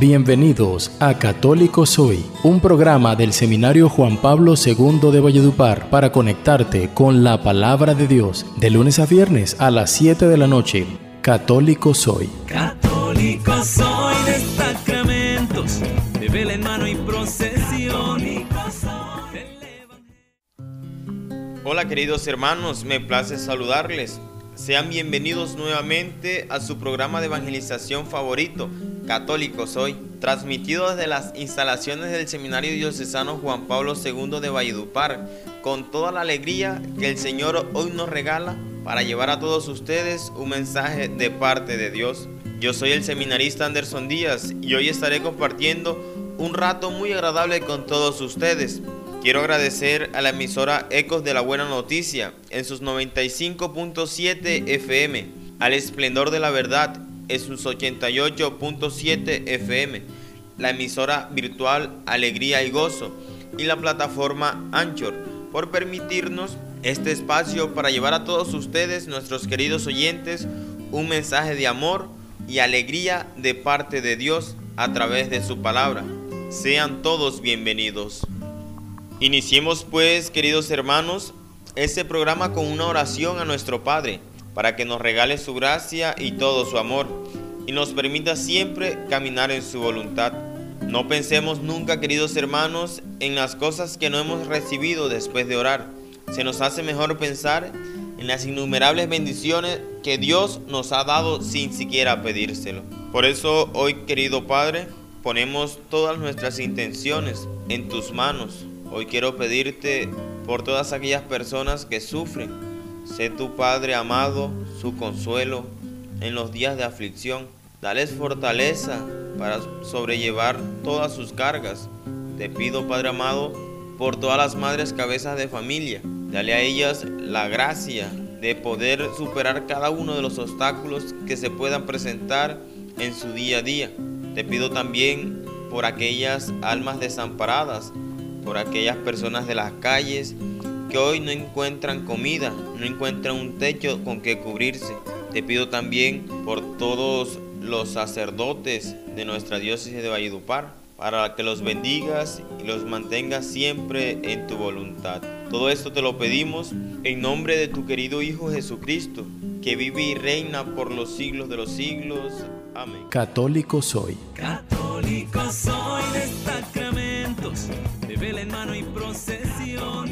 Bienvenidos a Católico Soy, un programa del Seminario Juan Pablo II de Valledupar para conectarte con la palabra de Dios de lunes a viernes a las 7 de la noche. Católico Soy. Católico soy de sacramentos, de vela en mano y procesión. Hola queridos hermanos, me place saludarles. Sean bienvenidos nuevamente a su programa de evangelización favorito, Católico Soy, transmitido desde las instalaciones del Seminario Diocesano Juan Pablo II de Valledupar, con toda la alegría que el Señor hoy nos regala para llevar a todos ustedes un mensaje de parte de Dios. Yo soy el seminarista Anderson Díaz y hoy estaré compartiendo un rato muy agradable con todos ustedes. Quiero agradecer a la emisora Ecos de la Buena Noticia en sus 95.7 FM, al Esplendor de la Verdad en sus 88.7 FM, la emisora virtual Alegría y Gozo y la plataforma Anchor por permitirnos este espacio para llevar a todos ustedes, nuestros queridos oyentes, un mensaje de amor y alegría de parte de Dios a través de su palabra. Sean todos bienvenidos. Iniciemos pues, queridos hermanos, este programa con una oración a nuestro Padre para que nos regale su gracia y todo su amor y nos permita siempre caminar en su voluntad. No pensemos nunca, queridos hermanos, en las cosas que no hemos recibido después de orar. Se nos hace mejor pensar en las innumerables bendiciones que Dios nos ha dado sin siquiera pedírselo. Por eso hoy, querido Padre, ponemos todas nuestras intenciones en tus manos. Hoy quiero pedirte por todas aquellas personas que sufren Sé tu Padre amado, su consuelo en los días de aflicción. Dales fortaleza para sobrellevar todas sus cargas. Te pido, Padre amado, por todas las madres cabezas de familia. Dale a ellas la gracia de poder superar cada uno de los obstáculos que se puedan presentar en su día a día. Te pido también por aquellas almas desamparadas, por aquellas personas de las calles que hoy no encuentran comida, no encuentran un techo con que cubrirse. Te pido también por todos los sacerdotes de nuestra diócesis de Valledupar, para que los bendigas y los mantengas siempre en tu voluntad. Todo esto te lo pedimos en nombre de tu querido Hijo Jesucristo, que vive y reina por los siglos de los siglos. Amén. Católico soy. Católico soy de sacramentos, de vela en mano y procesión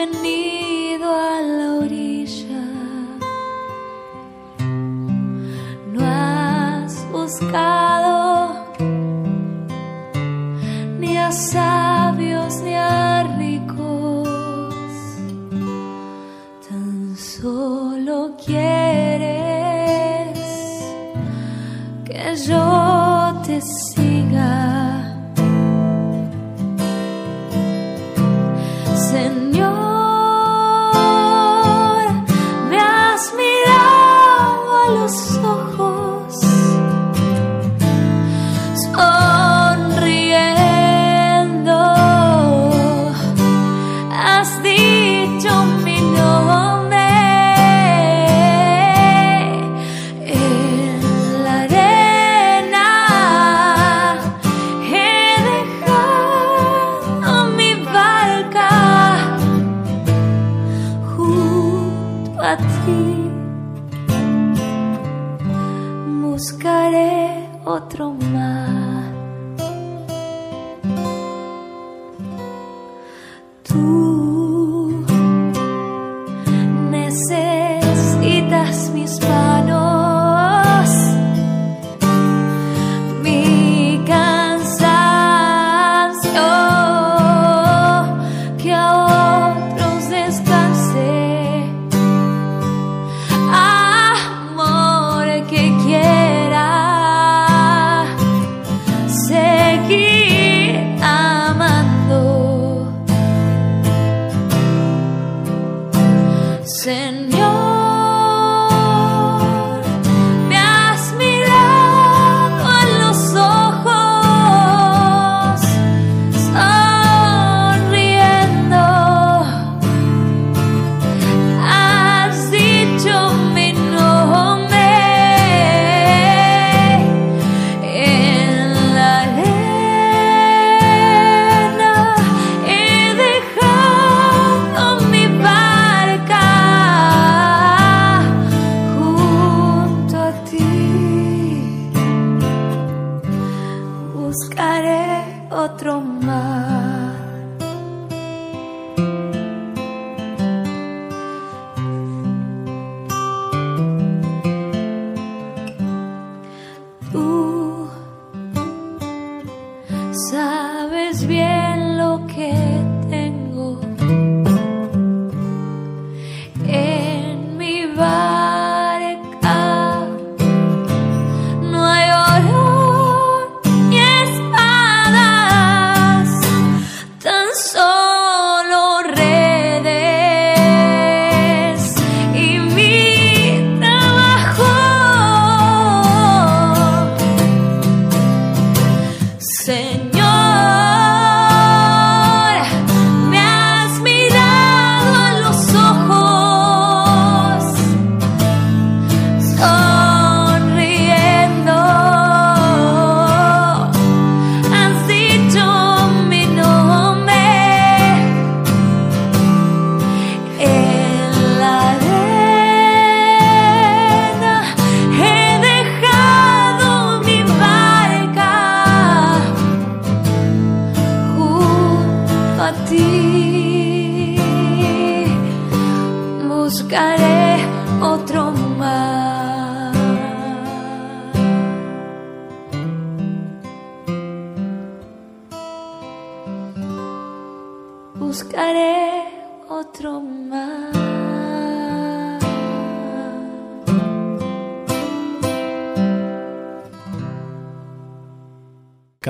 and need. from my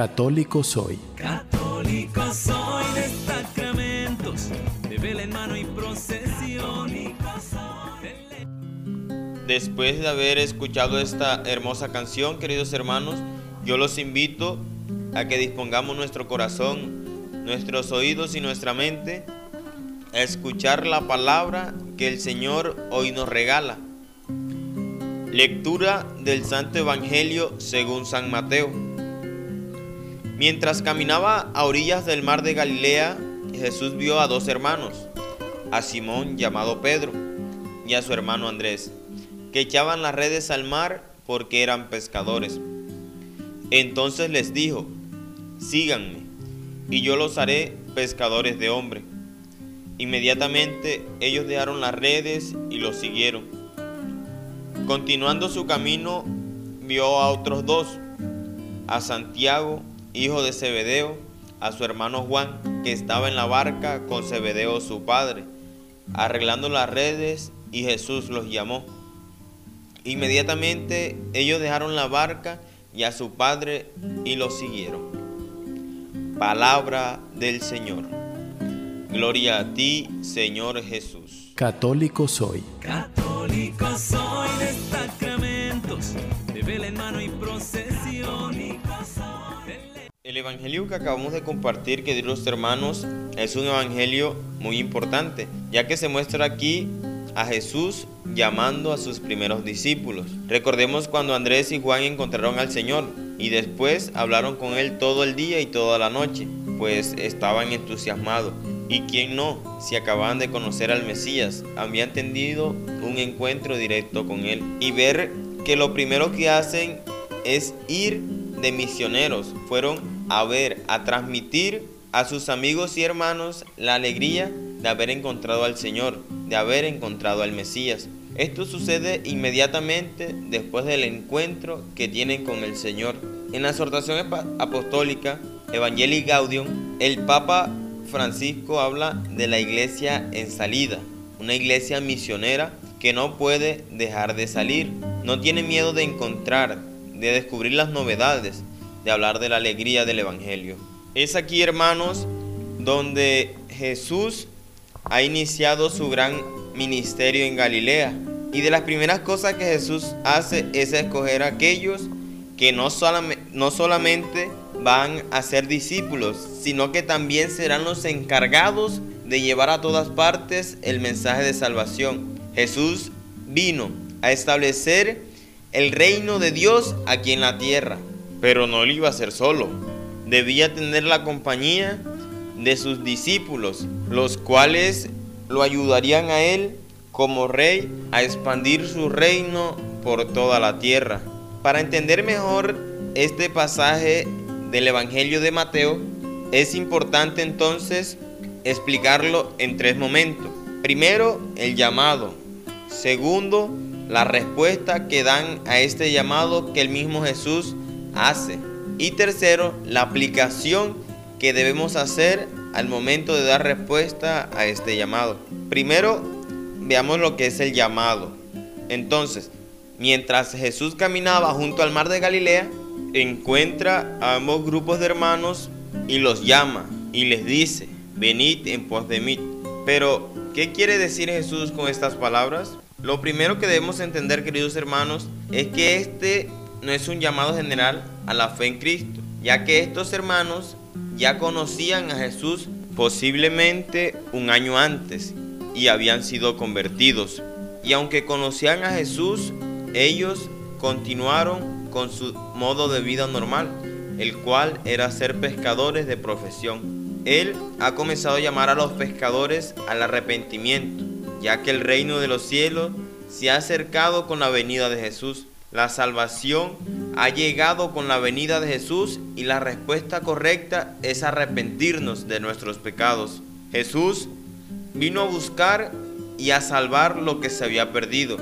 Católico soy. Católico soy de sacramentos, de vela en mano y procesión. Después de haber escuchado esta hermosa canción, queridos hermanos, yo los invito a que dispongamos nuestro corazón, nuestros oídos y nuestra mente a escuchar la palabra que el Señor hoy nos regala. Lectura del Santo Evangelio según San Mateo. Mientras caminaba a orillas del mar de Galilea, Jesús vio a dos hermanos, a Simón llamado Pedro y a su hermano Andrés, que echaban las redes al mar porque eran pescadores. Entonces les dijo, síganme, y yo los haré pescadores de hombre. Inmediatamente ellos dejaron las redes y los siguieron. Continuando su camino, vio a otros dos, a Santiago hijo de Zebedeo, a su hermano Juan, que estaba en la barca con Zebedeo su padre, arreglando las redes, y Jesús los llamó. Inmediatamente ellos dejaron la barca y a su padre y los siguieron. Palabra del Señor. Gloria a ti, Señor Jesús. Católico soy. Católico soy de sacramentos, evangelio que acabamos de compartir, queridos hermanos, es un evangelio muy importante, ya que se muestra aquí a Jesús llamando a sus primeros discípulos. Recordemos cuando Andrés y Juan encontraron al Señor y después hablaron con Él todo el día y toda la noche, pues estaban entusiasmados. ¿Y quién no? Si acababan de conocer al Mesías, habían tenido un encuentro directo con Él y ver que lo primero que hacen es ir de misioneros. Fueron a ver, a transmitir a sus amigos y hermanos la alegría de haber encontrado al Señor, de haber encontrado al Mesías. Esto sucede inmediatamente después del encuentro que tienen con el Señor. En la exhortación apostólica Evangelii Gaudium, el Papa Francisco habla de la iglesia en salida, una iglesia misionera que no puede dejar de salir, no tiene miedo de encontrar, de descubrir las novedades, de hablar de la alegría del Evangelio. Es aquí, hermanos, donde Jesús ha iniciado su gran ministerio en Galilea. Y de las primeras cosas que Jesús hace es escoger a aquellos que no, no solamente van a ser discípulos, sino que también serán los encargados de llevar a todas partes el mensaje de salvación. Jesús vino a establecer el reino de Dios aquí en la tierra. Pero no lo iba a hacer solo. Debía tener la compañía de sus discípulos, los cuales lo ayudarían a él como rey a expandir su reino por toda la tierra. Para entender mejor este pasaje del Evangelio de Mateo, es importante entonces explicarlo en tres momentos. Primero, el llamado. Segundo, la respuesta que dan a este llamado que el mismo Jesús hace. Y tercero, la aplicación que debemos hacer al momento de dar respuesta a este llamado. Primero, veamos lo que es el llamado. Entonces, mientras Jesús caminaba junto al mar de Galilea, encuentra a ambos grupos de hermanos y los llama y les dice, venid en pos de mí. Pero, ¿qué quiere decir Jesús con estas palabras? Lo primero que debemos entender, queridos hermanos, es que este no es un llamado general a la fe en Cristo, ya que estos hermanos ya conocían a Jesús posiblemente un año antes y habían sido convertidos. Y aunque conocían a Jesús, ellos continuaron con su modo de vida normal, el cual era ser pescadores de profesión. Él ha comenzado a llamar a los pescadores al arrepentimiento, ya que el reino de los cielos se ha acercado con la venida de Jesús. La salvación ha llegado con la venida de Jesús y la respuesta correcta es arrepentirnos de nuestros pecados. Jesús vino a buscar y a salvar lo que se había perdido.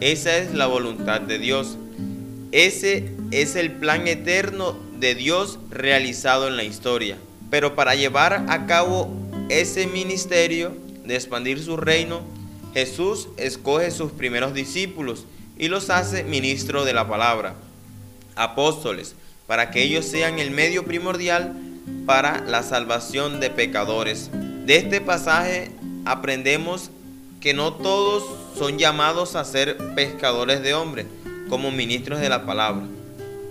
Esa es la voluntad de Dios. Ese es el plan eterno de Dios realizado en la historia. Pero para llevar a cabo ese ministerio de expandir su reino, Jesús escoge sus primeros discípulos y los hace ministro de la palabra, apóstoles, para que ellos sean el medio primordial para la salvación de pecadores. De este pasaje aprendemos que no todos son llamados a ser pescadores de hombres como ministros de la palabra.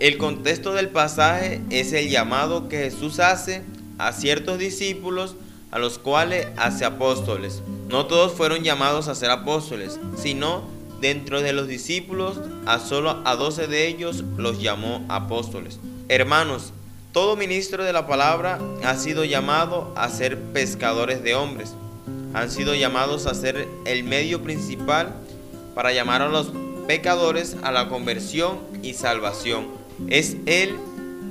El contexto del pasaje es el llamado que Jesús hace a ciertos discípulos a los cuales hace apóstoles. No todos fueron llamados a ser apóstoles, sino dentro de los discípulos a solo a doce de ellos los llamó apóstoles. Hermanos, todo ministro de la palabra ha sido llamado a ser pescadores de hombres. Han sido llamados a ser el medio principal para llamar a los pecadores a la conversión y salvación. Es Él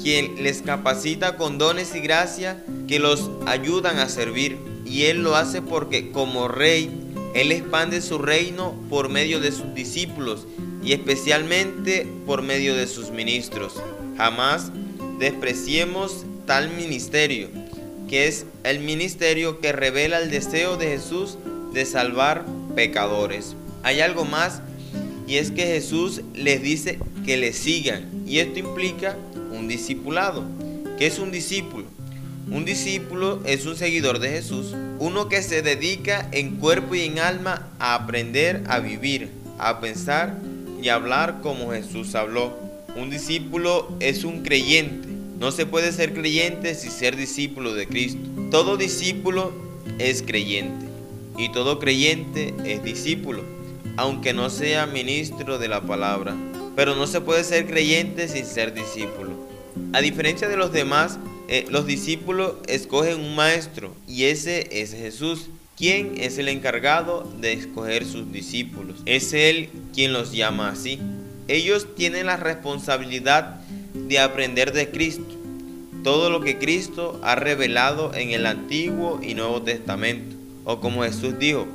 quien les capacita con dones y gracia que los ayudan a servir. Y Él lo hace porque como rey, Él expande su reino por medio de sus discípulos y especialmente por medio de sus ministros. Jamás despreciemos tal ministerio, que es el ministerio que revela el deseo de Jesús de salvar pecadores. Hay algo más y es que Jesús les dice que le sigan y esto implica un discipulado. ¿Qué es un discípulo? Un discípulo es un seguidor de Jesús, uno que se dedica en cuerpo y en alma a aprender a vivir, a pensar y hablar como Jesús habló. Un discípulo es un creyente. No se puede ser creyente sin ser discípulo de Cristo. Todo discípulo es creyente y todo creyente es discípulo, aunque no sea ministro de la palabra. Pero no se puede ser creyente sin ser discípulo. A diferencia de los demás, eh, los discípulos escogen un maestro y ese es Jesús. ¿Quién es el encargado de escoger sus discípulos? Es Él quien los llama así. Ellos tienen la responsabilidad de aprender de Cristo. Todo lo que Cristo ha revelado en el Antiguo y Nuevo Testamento. O como Jesús dijo,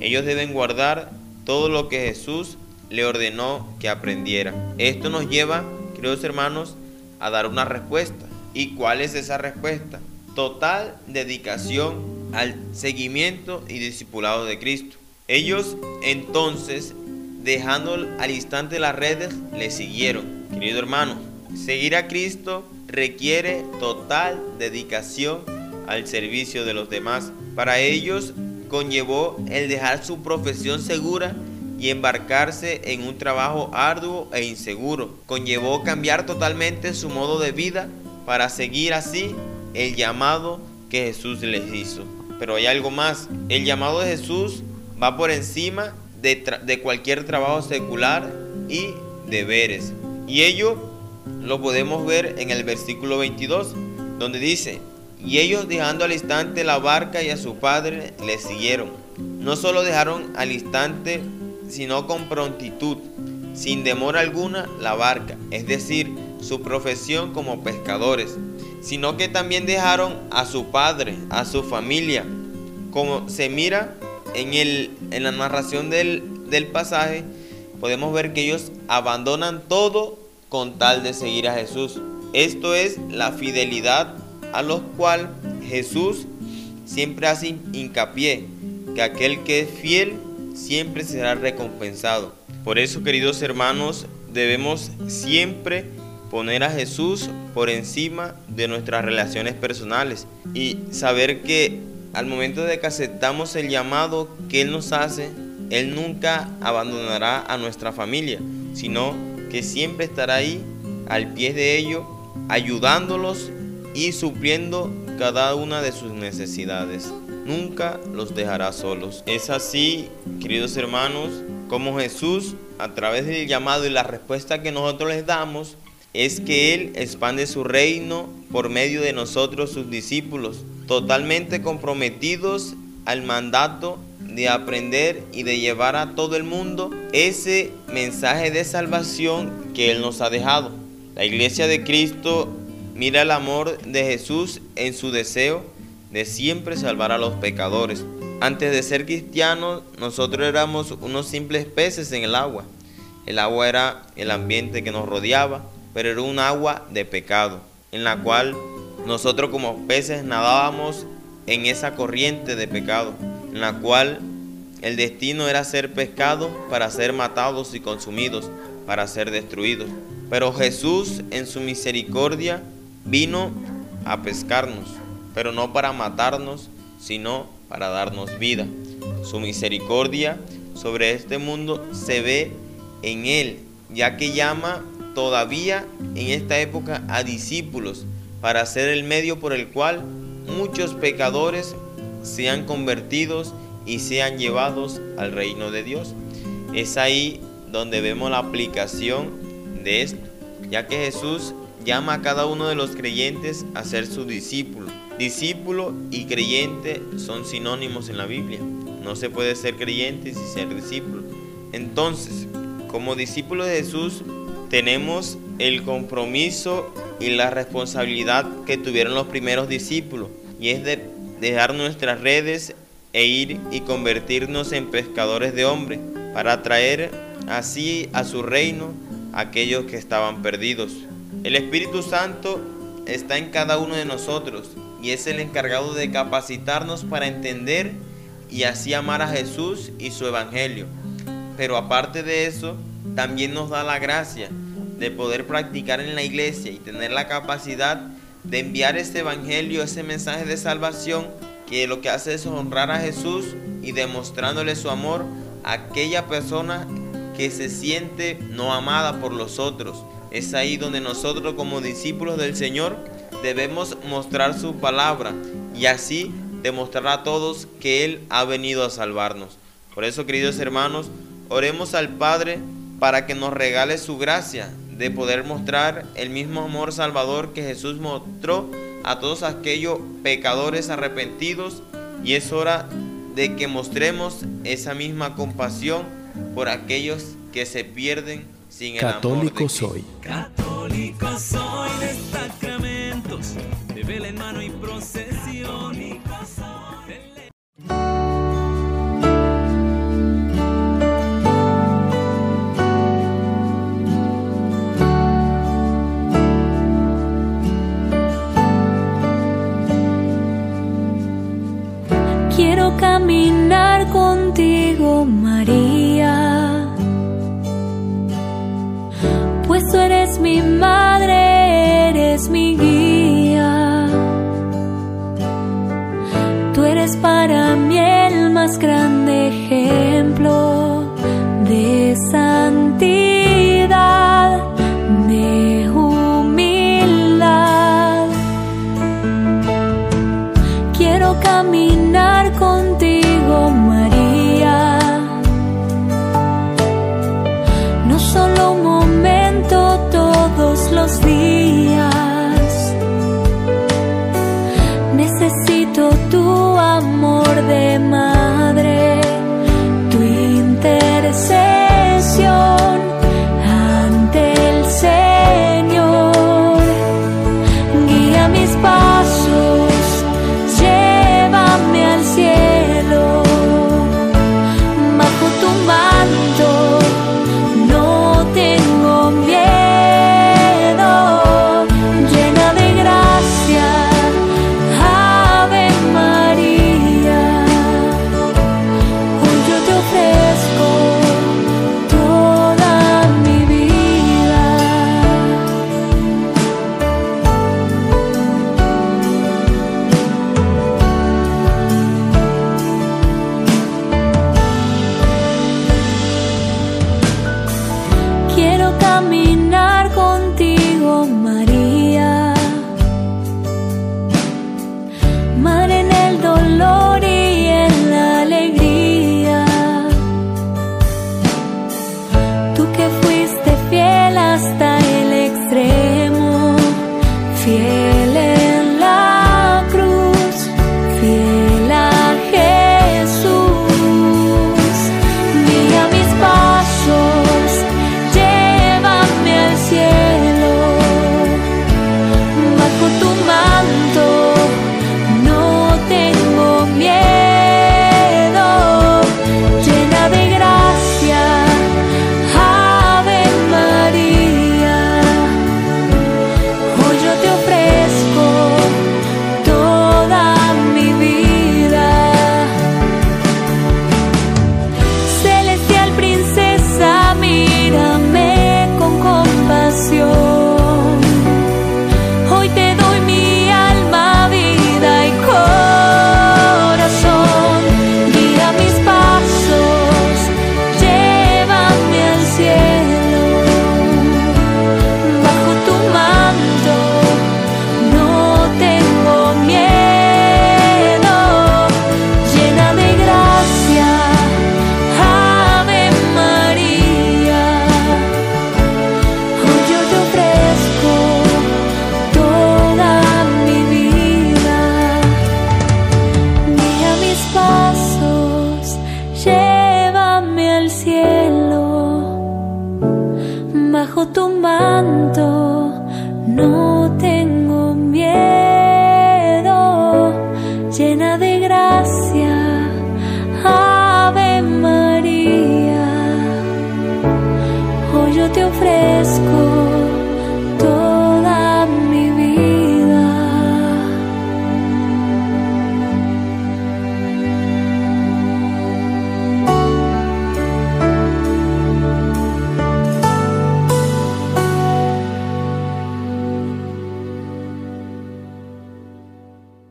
ellos deben guardar todo lo que Jesús le ordenó que aprendiera. Esto nos lleva, queridos hermanos, a dar una respuesta. ¿Y cuál es esa respuesta? Total dedicación al seguimiento y discipulado de Cristo. Ellos entonces, dejando al instante las redes, le siguieron. Querido hermano, seguir a Cristo requiere total dedicación al servicio de los demás. Para ellos conllevó el dejar su profesión segura y embarcarse en un trabajo arduo e inseguro. Conllevó cambiar totalmente su modo de vida para seguir así el llamado que Jesús les hizo. Pero hay algo más. El llamado de Jesús va por encima de, cualquier trabajo secular y deberes. Y ello lo podemos ver en el versículo 22, donde dice, y ellos dejando al instante la barca y a su padre le siguieron. No solo dejaron al instante sino con prontitud, sin demora alguna, la barca, es decir, su profesión como pescadores, sino que también dejaron a su padre, a su familia, como se mira en, el, en la narración del, del pasaje, podemos ver que ellos abandonan todo con tal de seguir a Jesús. Esto es la fidelidad a los cual Jesús siempre hace hincapié, que aquel que es fiel siempre será recompensado. Por eso, queridos hermanos, debemos siempre poner a Jesús por encima de nuestras relaciones personales y saber que al momento de que aceptamos el llamado que Él nos hace, Él nunca abandonará a nuestra familia, sino que siempre estará ahí al pie de ellos, ayudándolos y supliendo cada una de sus necesidades nunca los dejará solos. Es así, queridos hermanos, como Jesús, a través del llamado y la respuesta que nosotros les damos, es que Él expande su reino por medio de nosotros, sus discípulos, totalmente comprometidos al mandato de aprender y de llevar a todo el mundo ese mensaje de salvación que Él nos ha dejado. La iglesia de Cristo mira el amor de Jesús en su deseo de siempre salvar a los pecadores. Antes de ser cristianos, nosotros éramos unos simples peces en el agua. El agua era el ambiente que nos rodeaba, pero era un agua de pecado, en la cual nosotros como peces nadábamos en esa corriente de pecado, en la cual el destino era ser pescado para ser matados y consumidos, para ser destruidos. Pero Jesús en su misericordia vino a pescarnos, pero no para matarnos, sino para darnos vida. Su misericordia sobre este mundo se ve en Él, ya que llama todavía en esta época a discípulos para ser el medio por el cual muchos pecadores sean convertidos y sean llevados al reino de Dios. Es ahí donde vemos la aplicación de esto, ya que Jesús llama a cada uno de los creyentes a ser su discípulo. Discípulo y creyente son sinónimos en la Biblia. No se puede ser creyente sin ser discípulo. Entonces, como discípulos de Jesús, tenemos el compromiso y la responsabilidad que tuvieron los primeros discípulos, y es de dejar nuestras redes e ir y convertirnos en pescadores de hombres, para traer así a su reino aquellos que estaban perdidos. El Espíritu Santo está en cada uno de nosotros y es el encargado de capacitarnos para entender y así amar a Jesús y su Evangelio. Pero aparte de eso, también nos da la gracia de poder practicar en la iglesia y tener la capacidad de enviar este Evangelio, ese mensaje de salvación que lo que hace es honrar a Jesús y demostrándole su amor a aquella persona que se siente no amada por los otros. Es ahí donde nosotros como discípulos del Señor debemos mostrar su palabra y así demostrar a todos que Él ha venido a salvarnos. Por eso, queridos hermanos, oremos al Padre para que nos regale su gracia de poder mostrar el mismo amor salvador que Jesús mostró a todos aquellos pecadores arrepentidos y es hora de que mostremos esa misma compasión por aquellos que se pierden sin el Católico amor de soy. Católico soy de sacramentos, de vela en mano y procesión Quiero caminar más grande ejemplo Quiero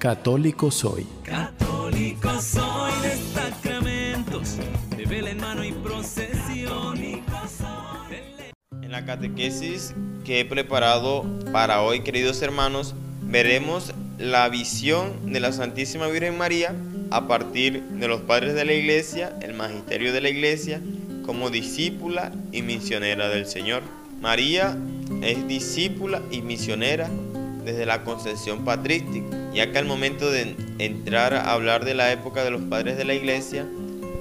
Católico soy. Católico soy de sacramentos, de vela en mano y procesión. En la catequesis que he preparado para hoy, queridos hermanos, veremos la visión de la Santísima Virgen María a partir de los padres de la iglesia, el magisterio de la iglesia, como discípula y misionera del Señor. María es discípula y misionera desde la concepción patrística, ya que al momento de entrar a hablar de la época de los padres de la iglesia,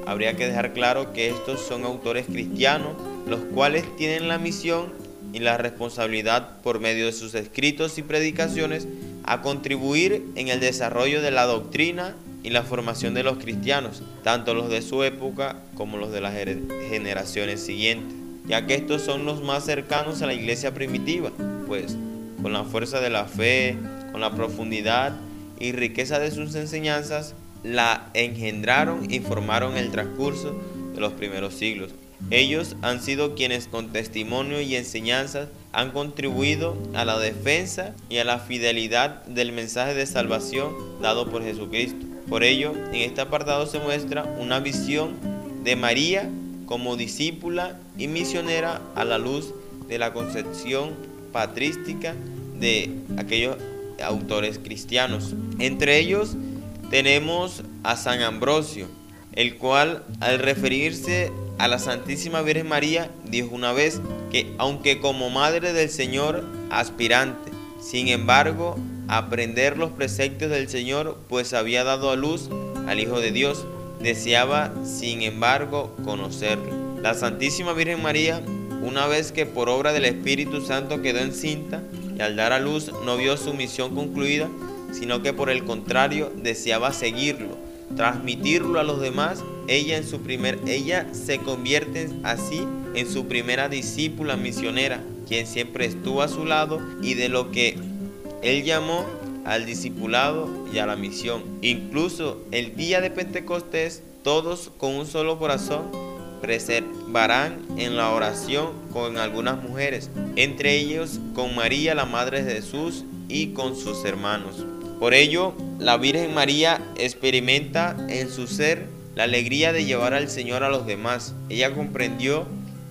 habría que dejar claro que estos son autores cristianos, los cuales tienen la misión y la responsabilidad por medio de sus escritos y predicaciones a contribuir en el desarrollo de la doctrina y la formación de los cristianos, tanto los de su época como los de las generaciones siguientes, ya que estos son los más cercanos a la iglesia primitiva, pues con la fuerza de la fe, con la profundidad y riqueza de sus enseñanzas, la engendraron y formaron el transcurso de los primeros siglos. Ellos han sido quienes con testimonio y enseñanzas han contribuido a la defensa y a la fidelidad del mensaje de salvación dado por Jesucristo. Por ello, en este apartado se muestra una visión de María como discípula y misionera a la luz de la concepción patrística de aquellos autores cristianos. Entre ellos tenemos a San Ambrosio, el cual al referirse a la Santísima Virgen María dijo una vez que aunque como madre del Señor aspirante, sin embargo aprender los preceptos del Señor, pues había dado a luz al Hijo de Dios, deseaba sin embargo conocerlo. La Santísima Virgen María, una vez que por obra del Espíritu Santo quedó encinta y al dar a luz no vio su misión concluida, sino que por el contrario deseaba seguirlo, transmitirlo a los demás, ella en su primer ella se convierte así en su primera discípula misionera, quien siempre estuvo a su lado y de lo que él llamó al discipulado y a la misión. Incluso el día de Pentecostés, todos con un solo corazón preservarán en la oración con algunas mujeres, entre ellos con María, la Madre de Jesús, y con sus hermanos. Por ello, la Virgen María experimenta en su ser la alegría de llevar al Señor a los demás. Ella comprendió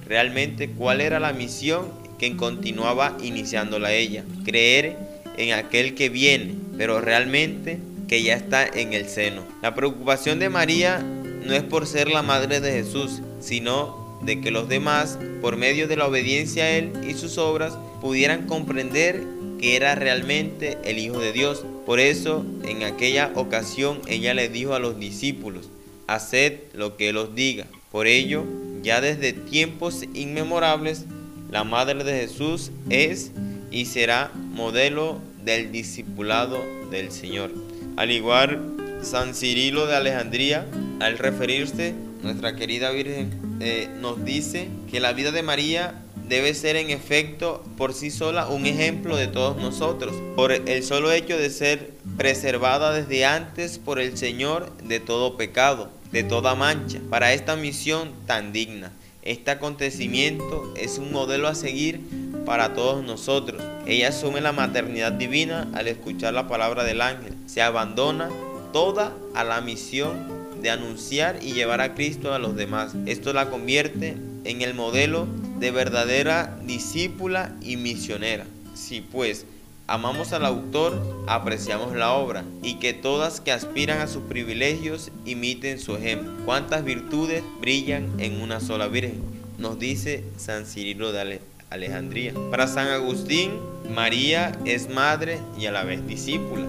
realmente cuál era la misión que continuaba iniciándola ella. Creer en aquel que viene, pero realmente que ya está en el seno. La preocupación de María no es por ser la madre de Jesús, sino de que los demás, por medio de la obediencia a Él y sus obras, pudieran comprender que era realmente el Hijo de Dios. Por eso, en aquella ocasión, ella le dijo a los discípulos, haced lo que Él os diga. Por ello, ya desde tiempos inmemorables, la Madre de Jesús es y será modelo del discipulado del Señor. Al igual, San Cirilo de Alejandría, al referirse, nuestra querida Virgen eh, nos dice que la vida de María debe ser en efecto por sí sola un ejemplo de todos nosotros, por el solo hecho de ser preservada desde antes por el Señor de todo pecado, de toda mancha, para esta misión tan digna. Este acontecimiento es un modelo a seguir para todos nosotros. Ella asume la maternidad divina al escuchar la palabra del ángel. Se abandona toda a la misión de anunciar y llevar a Cristo a los demás. Esto la convierte en el modelo de verdadera discípula y misionera. Si pues amamos al autor, apreciamos la obra y que todas que aspiran a sus privilegios imiten su ejemplo. Cuántas virtudes brillan en una sola Virgen, nos dice San Cirilo de Alejandría. Para San Agustín, María es madre y a la vez discípula.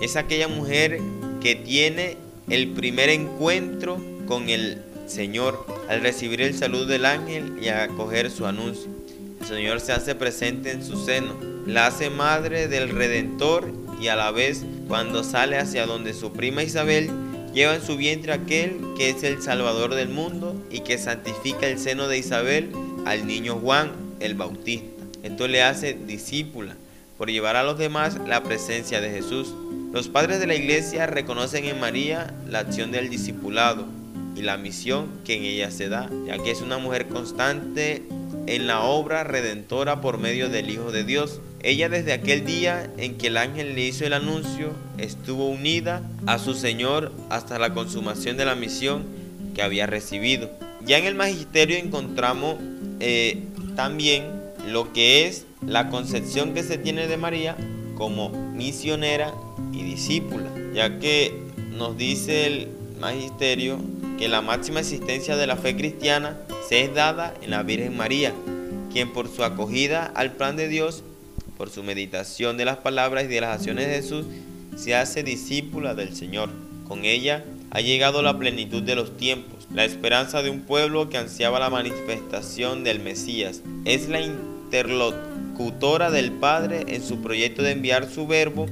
Es aquella mujer que tiene el primer encuentro con el Señor al recibir el saludo del ángel y acoger su anuncio. el Señor se hace presente en su seno, la hace madre del Redentor y a la vez cuando sale hacia donde su prima Isabel lleva en su vientre aquel que es el Salvador del mundo y que santifica el seno de Isabel al niño Juan el Bautista. Esto le hace discípula por llevar a los demás la presencia de Jesús. Los padres de la iglesia reconocen en María la acción del discipulado y la misión que en ella se da, ya que es una mujer constante en la obra redentora por medio del Hijo de Dios. Ella desde aquel día en que el ángel le hizo el anuncio estuvo unida a su Señor hasta la consumación de la misión que había recibido. Ya en el magisterio encontramos eh, también lo que es la concepción que se tiene de María como misionera discípula, ya que nos dice el magisterio que la máxima existencia de la fe cristiana se es dada en la Virgen María, quien por su acogida al plan de Dios, por su meditación de las palabras y de las acciones de Jesús, se hace discípula del Señor. Con ella ha llegado la plenitud de los tiempos, la esperanza de un pueblo que ansiaba la manifestación del Mesías. Es la interlocutora del Padre en su proyecto de enviar su verbo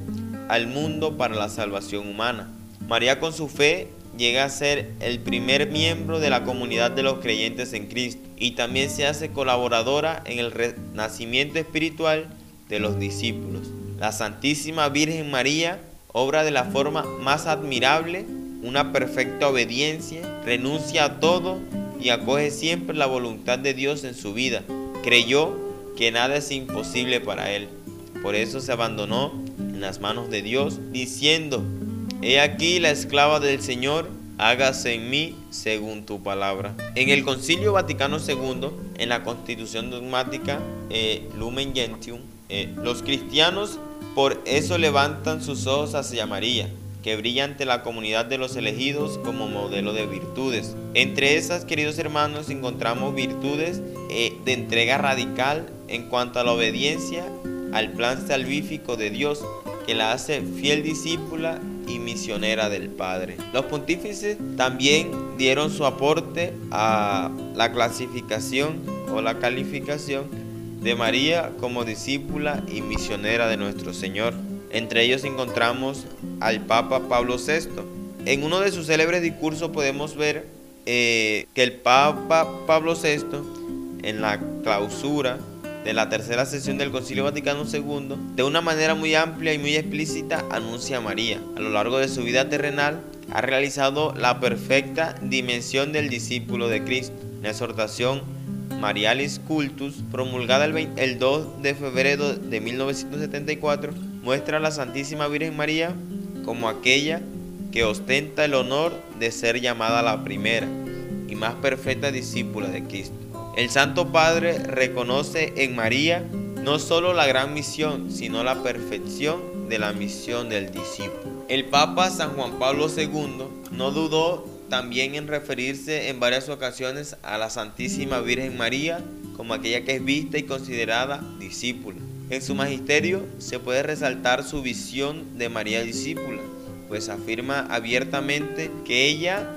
al mundo para la salvación humana. María con su fe llega a ser el primer miembro de la comunidad de los creyentes en Cristo y también se hace colaboradora en el renacimiento espiritual de los discípulos. La Santísima Virgen María obra de la forma más admirable una perfecta obediencia, renuncia a todo y acoge siempre la voluntad de Dios en su vida. Creyó que nada es imposible para él. Por eso se abandonó las manos de Dios, diciendo, He aquí la esclava del Señor, hágase en mí según tu palabra. En el Concilio Vaticano II, en la Constitución dogmática eh, Lumen Gentium, eh, los cristianos por eso levantan sus ojos hacia María, que brilla ante la comunidad de los elegidos como modelo de virtudes. Entre esas, queridos hermanos, encontramos virtudes eh, de entrega radical en cuanto a la obediencia al plan salvífico de Dios, que la hace fiel discípula y misionera del Padre. Los pontífices también dieron su aporte a la clasificación o la calificación de María como discípula y misionera de nuestro Señor. Entre ellos encontramos al Papa Pablo VI. En uno de sus célebres discursos podemos ver eh, que el Papa Pablo VI, en la clausura de la tercera sesión del Concilio Vaticano II, de una manera muy amplia y muy explícita anuncia a María. A lo largo de su vida terrenal ha realizado la perfecta dimensión del discípulo de Cristo. La exhortación Marialis Cultus, promulgada el, el 2 de febrero de 1974, muestra a la Santísima Virgen María como aquella que ostenta el honor de ser llamada la primera y más perfecta discípula de Cristo. El Santo Padre reconoce en María no solo la gran misión, sino la perfección de la misión del discípulo. El Papa San Juan Pablo II no dudó también en referirse en varias ocasiones a la Santísima Virgen María como aquella que es vista y considerada discípula. En su magisterio se puede resaltar su visión de María discípula, pues afirma abiertamente que ella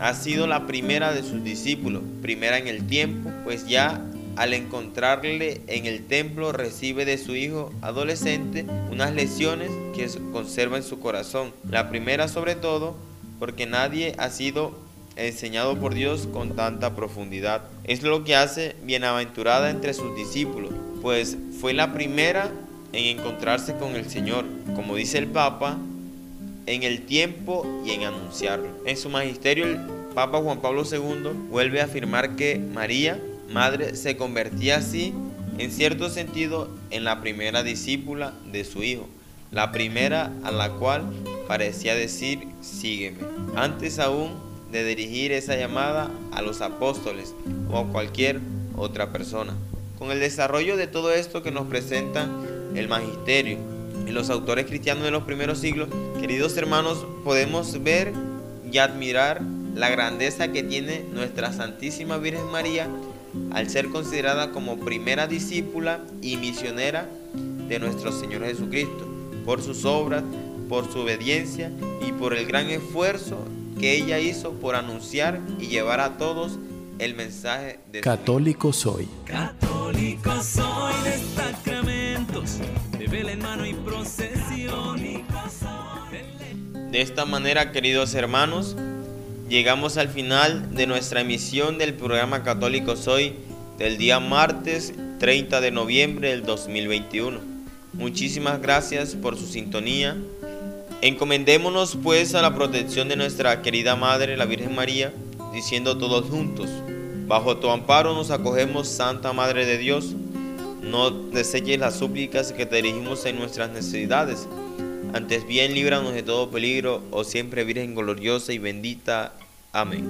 ha sido la primera de sus discípulos, primera en el tiempo, pues ya al encontrarle en el templo recibe de su hijo adolescente unas lecciones que conserva en su corazón. La primera sobre todo porque nadie ha sido enseñado por Dios con tanta profundidad. Es lo que hace bienaventurada entre sus discípulos, pues fue la primera en encontrarse con el Señor, como dice el Papa, en el tiempo y en anunciarlo. En su magisterio el Papa Juan Pablo II vuelve a afirmar que María, madre, se convertía así, en cierto sentido, en la primera discípula de su Hijo, la primera a la cual parecía decir, sígueme, antes aún de dirigir esa llamada a los apóstoles o a cualquier otra persona. Con el desarrollo de todo esto que nos presenta el magisterio y los autores cristianos de los primeros siglos, queridos hermanos, podemos ver y admirar la grandeza que tiene nuestra Santísima Virgen María al ser considerada como primera discípula y misionera de nuestro Señor Jesucristo, por sus obras, por su obediencia y por el gran esfuerzo que ella hizo por anunciar y llevar a todos el mensaje de Católico soy. Católico soy de sacramentos, De esta manera, queridos hermanos, llegamos al final de nuestra emisión del programa Católico Soy del día martes 30 de noviembre del 2021. Muchísimas gracias por su sintonía. Encomendémonos pues a la protección de nuestra querida Madre, la Virgen María, diciendo todos juntos, bajo tu amparo nos acogemos, Santa Madre de Dios, no deseches las súplicas que te dirigimos en nuestras necesidades antes bien líbranos de todo peligro, oh siempre Virgen gloriosa y bendita. Amén.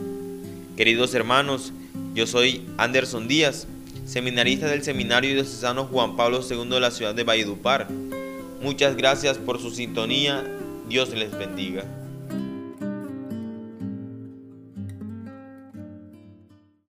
Queridos hermanos, yo soy Anderson Díaz, seminarista del Seminario Diocesano Juan Pablo II de la ciudad de Valledupar. Muchas gracias por su sintonía. Dios les bendiga.